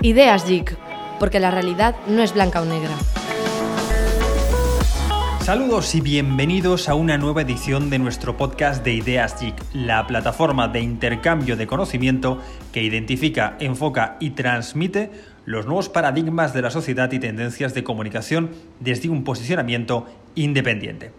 Ideas Geek, porque la realidad no es blanca o negra. Saludos y bienvenidos a una nueva edición de nuestro podcast de Ideas Geek, la plataforma de intercambio de conocimiento que identifica, enfoca y transmite los nuevos paradigmas de la sociedad y tendencias de comunicación desde un posicionamiento independiente.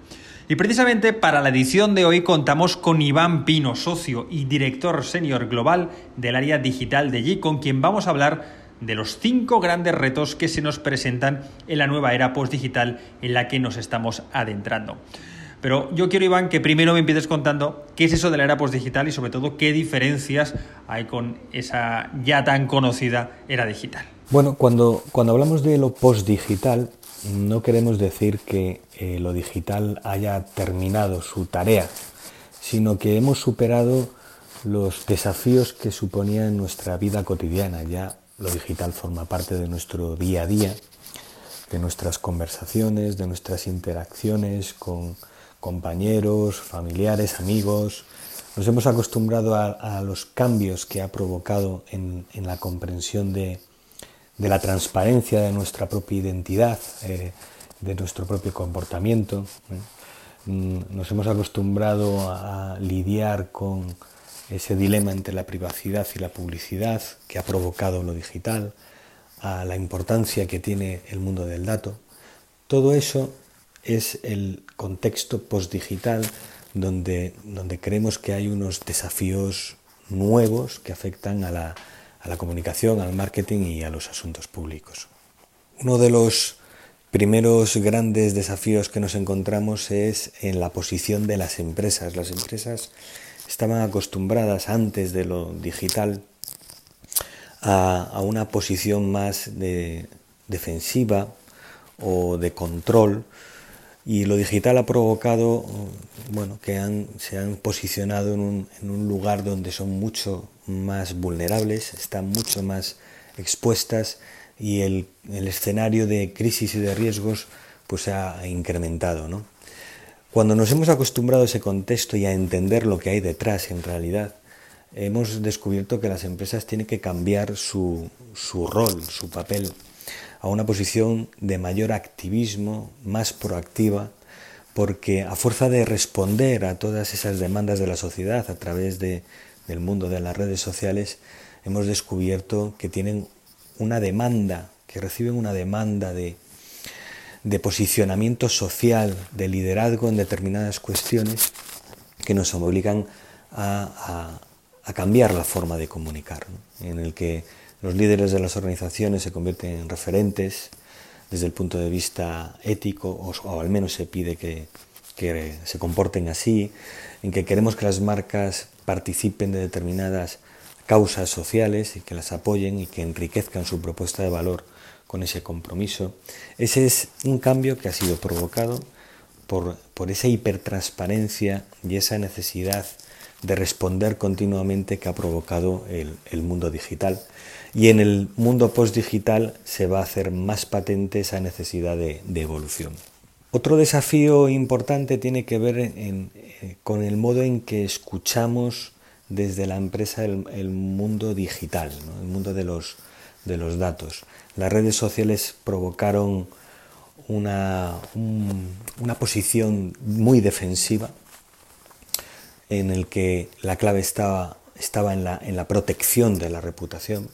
Y precisamente para la edición de hoy contamos con Iván Pino, socio y director senior global del área digital de Geek, con quien vamos a hablar de los cinco grandes retos que se nos presentan en la nueva era postdigital en la que nos estamos adentrando. Pero yo quiero, Iván, que primero me empieces contando qué es eso de la era postdigital y sobre todo qué diferencias hay con esa ya tan conocida era digital. Bueno, cuando, cuando hablamos de lo postdigital, no queremos decir que eh, lo digital haya terminado su tarea, sino que hemos superado los desafíos que suponía en nuestra vida cotidiana. Ya lo digital forma parte de nuestro día a día, de nuestras conversaciones, de nuestras interacciones con compañeros, familiares, amigos. Nos hemos acostumbrado a, los cambios que ha provocado en, la comprensión de, la transparencia de nuestra propia identidad, eh, de nuestro propio comportamiento. ¿eh? Mm, nos hemos acostumbrado a lidiar con ese dilema entre la privacidad y la publicidad que ha provocado lo digital, a la importancia que tiene el mundo del dato. Todo eso es el contexto postdigital donde, donde creemos que hay unos desafíos nuevos que afectan a la, a la comunicación, al marketing y a los asuntos públicos. Uno de los primeros grandes desafíos que nos encontramos es en la posición de las empresas. Las empresas estaban acostumbradas antes de lo digital a, una posición más de defensiva o de control y lo digital ha provocado bueno, que se han posicionado en un, lugar donde son mucho más vulnerables, están mucho más expuestas y el, escenario de crisis y de riesgos pues ha incrementado. ¿no? Cuando nos hemos acostumbrado a ese contexto y a entender lo que hay detrás en realidad, hemos descubierto que las empresas tienen que cambiar su, rol, su papel, a una posición de mayor activismo, más proactiva, porque a fuerza de responder a todas esas demandas de la sociedad a través del mundo de las redes sociales, hemos descubierto que tienen una demanda, que reciben una demanda de, de posicionamiento social, de liderazgo en determinadas cuestiones que nos obligan a, cambiar la forma de comunicar, en el que los líderes de las organizaciones se convierten en referentes desde el punto de vista ético, o, al menos se pide que, se comporten así, en que queremos que las marcas participen de determinadas causas sociales y que las apoyen y que enriquezcan su propuesta de valor con ese compromiso. Ese es un cambio que ha sido provocado por, esa hipertransparencia y esa necesidad de responder continuamente que ha provocado el, mundo digital. Y en el mundo postdigital se va a hacer más patente esa necesidad de, evolución. Otro desafío importante tiene que ver eh, con el modo en que escuchamos desde la empresa el, mundo digital, el mundo de los, de los datos. Las redes sociales provocaron una, una posición muy defensiva en el que la clave estaba, estaba en, la, en la protección de la reputación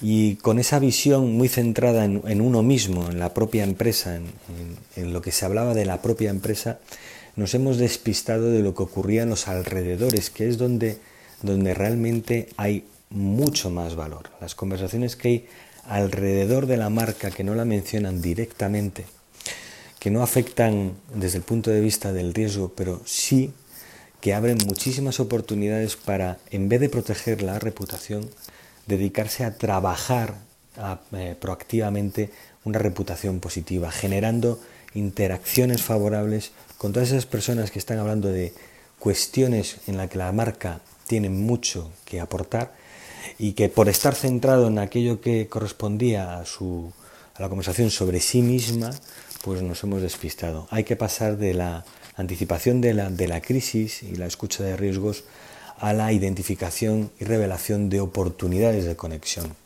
y con esa visión muy centrada en, uno mismo, en la propia empresa, en, en, lo que se hablaba de la propia empresa, nos hemos despistado de lo que ocurría en los alrededores, que es donde, donde realmente hay mucho más valor. Las conversaciones que hay alrededor de la marca que no la mencionan directamente, que no afectan desde el punto de vista del riesgo, pero sí que abren muchísimas oportunidades para, en vez de proteger la reputación, dedicarse a trabajar eh, proactivamente una reputación positiva, generando interacciones favorables con todas esas personas que están hablando de cuestiones en las que la marca tiene mucho que aportar y que por estar centrado en aquello que correspondía a, su, a la conversación sobre sí misma, pues nos hemos despistado. Hay que pasar de la anticipación de la, de la crisis y la escucha de riesgos a la identificación y revelación de oportunidades de conexión.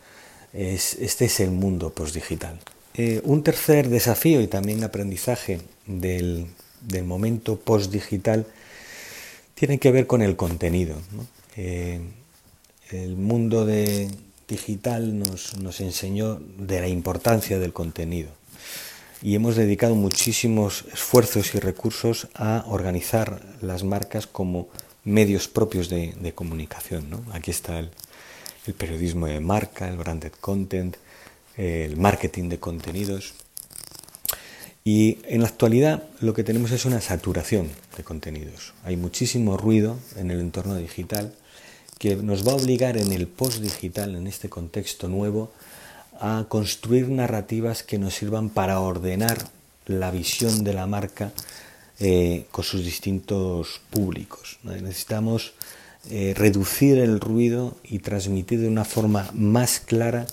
este es el mundo postdigital. Eh, un tercer desafío y también aprendizaje del, momento postdigital tiene que ver con el contenido. Eh, el mundo digital nos, nos enseñó de la importancia del contenido y hemos dedicado muchísimos esfuerzos y recursos a organizar las marcas como medios propios de, comunicación. Aquí está el, periodismo de marca, el branded content, el marketing de contenidos. Y en la actualidad lo que tenemos es una saturación de contenidos. Hay muchísimo ruido en el entorno digital que nos va a obligar en el post digital, en este contexto nuevo, a construir narrativas que nos sirvan para ordenar la visión de la marca eh, con sus distintos públicos. Necesitamos eh, reducir el ruido y transmitir de una forma más clara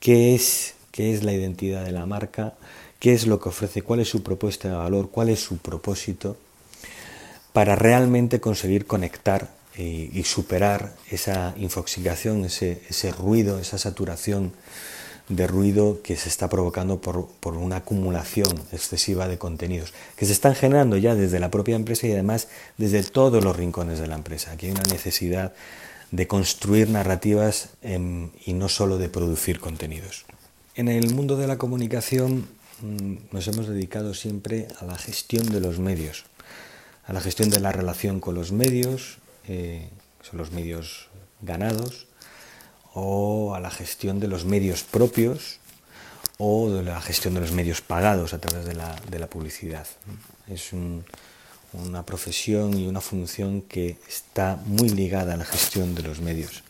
qué es, qué es la identidad de la marca, qué es lo que ofrece, cuál es su propuesta de valor, cuál es su propósito, para realmente conseguir conectar y superar esa infoxicación, ese, ese ruido, esa saturación de ruido que se está provocando por, por, una acumulación excesiva de contenidos que se están generando ya desde la propia empresa y además desde todos los rincones de la empresa. Aquí hay una necesidad de construir narrativas em, y no solo de producir contenidos. En el mundo de la comunicación mm, nos hemos dedicado siempre a la gestión de los medios, a la gestión de la relación con los medios, eh, son los medios ganados, o a la gestión de los medios propios o de la gestión de los medios pagados a través de la, de la publicidad. Es una profesión y una función que está muy ligada a la gestión de los medios.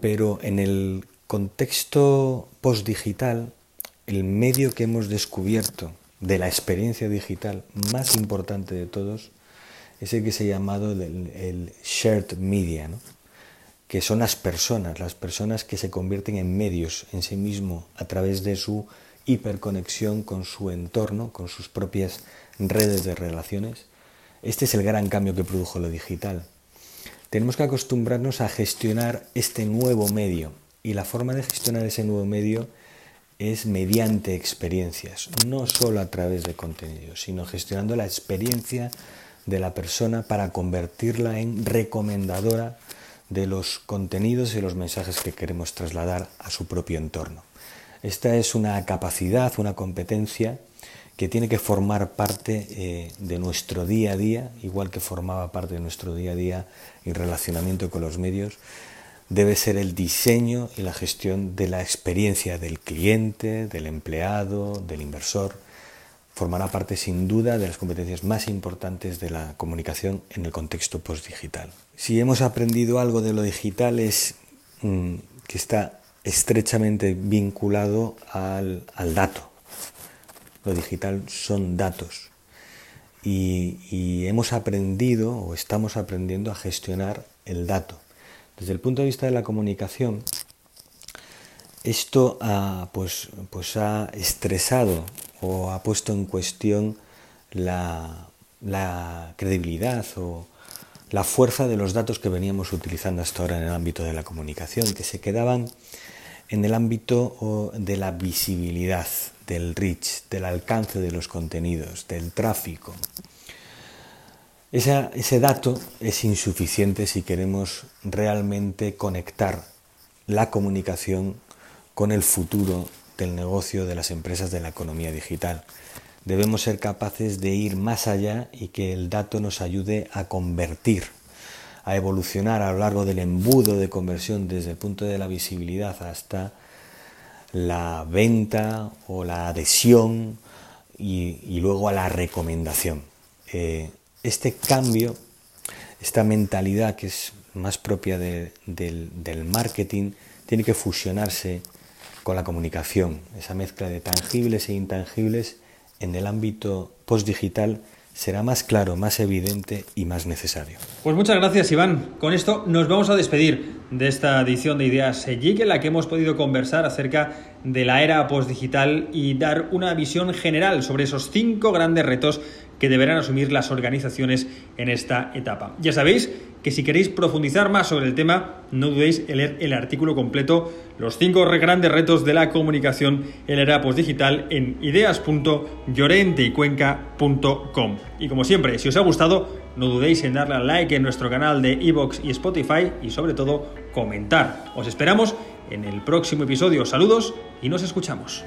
Pero en el contexto postdigital, el medio que hemos descubierto de la experiencia digital más importante de todos es el que se ha llamado el, shared media, ¿no? que son las personas, las personas que se convierten en medios en sí mismo a través de su hiperconexión con su entorno, con sus propias redes de relaciones. Este es el gran cambio que produjo lo digital. Tenemos que acostumbrarnos a gestionar este nuevo medio y la forma de gestionar ese nuevo medio es mediante experiencias, no solo a través de contenidos, sino gestionando la experiencia de la persona para convertirla en recomendadora de los contenidos y los mensajes que queremos trasladar a su propio entorno. Esta es una capacidad, una competencia que tiene que formar parte eh, de nuestro día a día, igual que formaba parte de nuestro día a día y relacionamiento con los medios, debe ser el diseño y la gestión de la experiencia del cliente, del empleado, del inversor. Formará parte sin duda de las competencias más importantes de la comunicación en el contexto postdigital. Si hemos aprendido algo de lo digital es mm, que está estrechamente vinculado al, dato. Lo digital son datos. Y, hemos aprendido o estamos aprendiendo a gestionar el dato. Desde el punto de vista de la comunicación, esto pues, pues ha estresado o ha puesto en cuestión la, credibilidad o, la fuerza de los datos que veníamos utilizando hasta ahora en el ámbito de la comunicación, que se quedaban en el ámbito de la visibilidad, del reach, del alcance de los contenidos, del tráfico. ese dato es insuficiente si queremos realmente conectar la comunicación con el futuro del negocio de las empresas de la economía digital debemos ser capaces de ir más allá y que el dato nos ayude a convertir, a evolucionar a lo largo del embudo de conversión desde el punto de la visibilidad hasta la venta o la adhesión y, luego a la recomendación. Eh, este cambio, esta mentalidad que es más propia del, del marketing, tiene que fusionarse con la comunicación, esa mezcla de tangibles e intangibles en el ámbito postdigital será más claro, más evidente y más necesario. Pues muchas gracias Iván. Con esto nos vamos a despedir de esta edición de Ideas Geek en la que hemos podido conversar acerca de la era postdigital y dar una visión general sobre esos cinco grandes retos que deberán asumir las organizaciones en esta etapa. Ya sabéis que si queréis profundizar más sobre el tema, no dudéis en leer el artículo completo, los cinco grandes retos de la comunicación en la era postdigital en ideas.llorenteycuenca.com. Y como siempre, si os ha gustado, no dudéis en darle al like en nuestro canal de iVoox y Spotify y sobre todo comentar. Os esperamos en el próximo episodio. Saludos y nos escuchamos.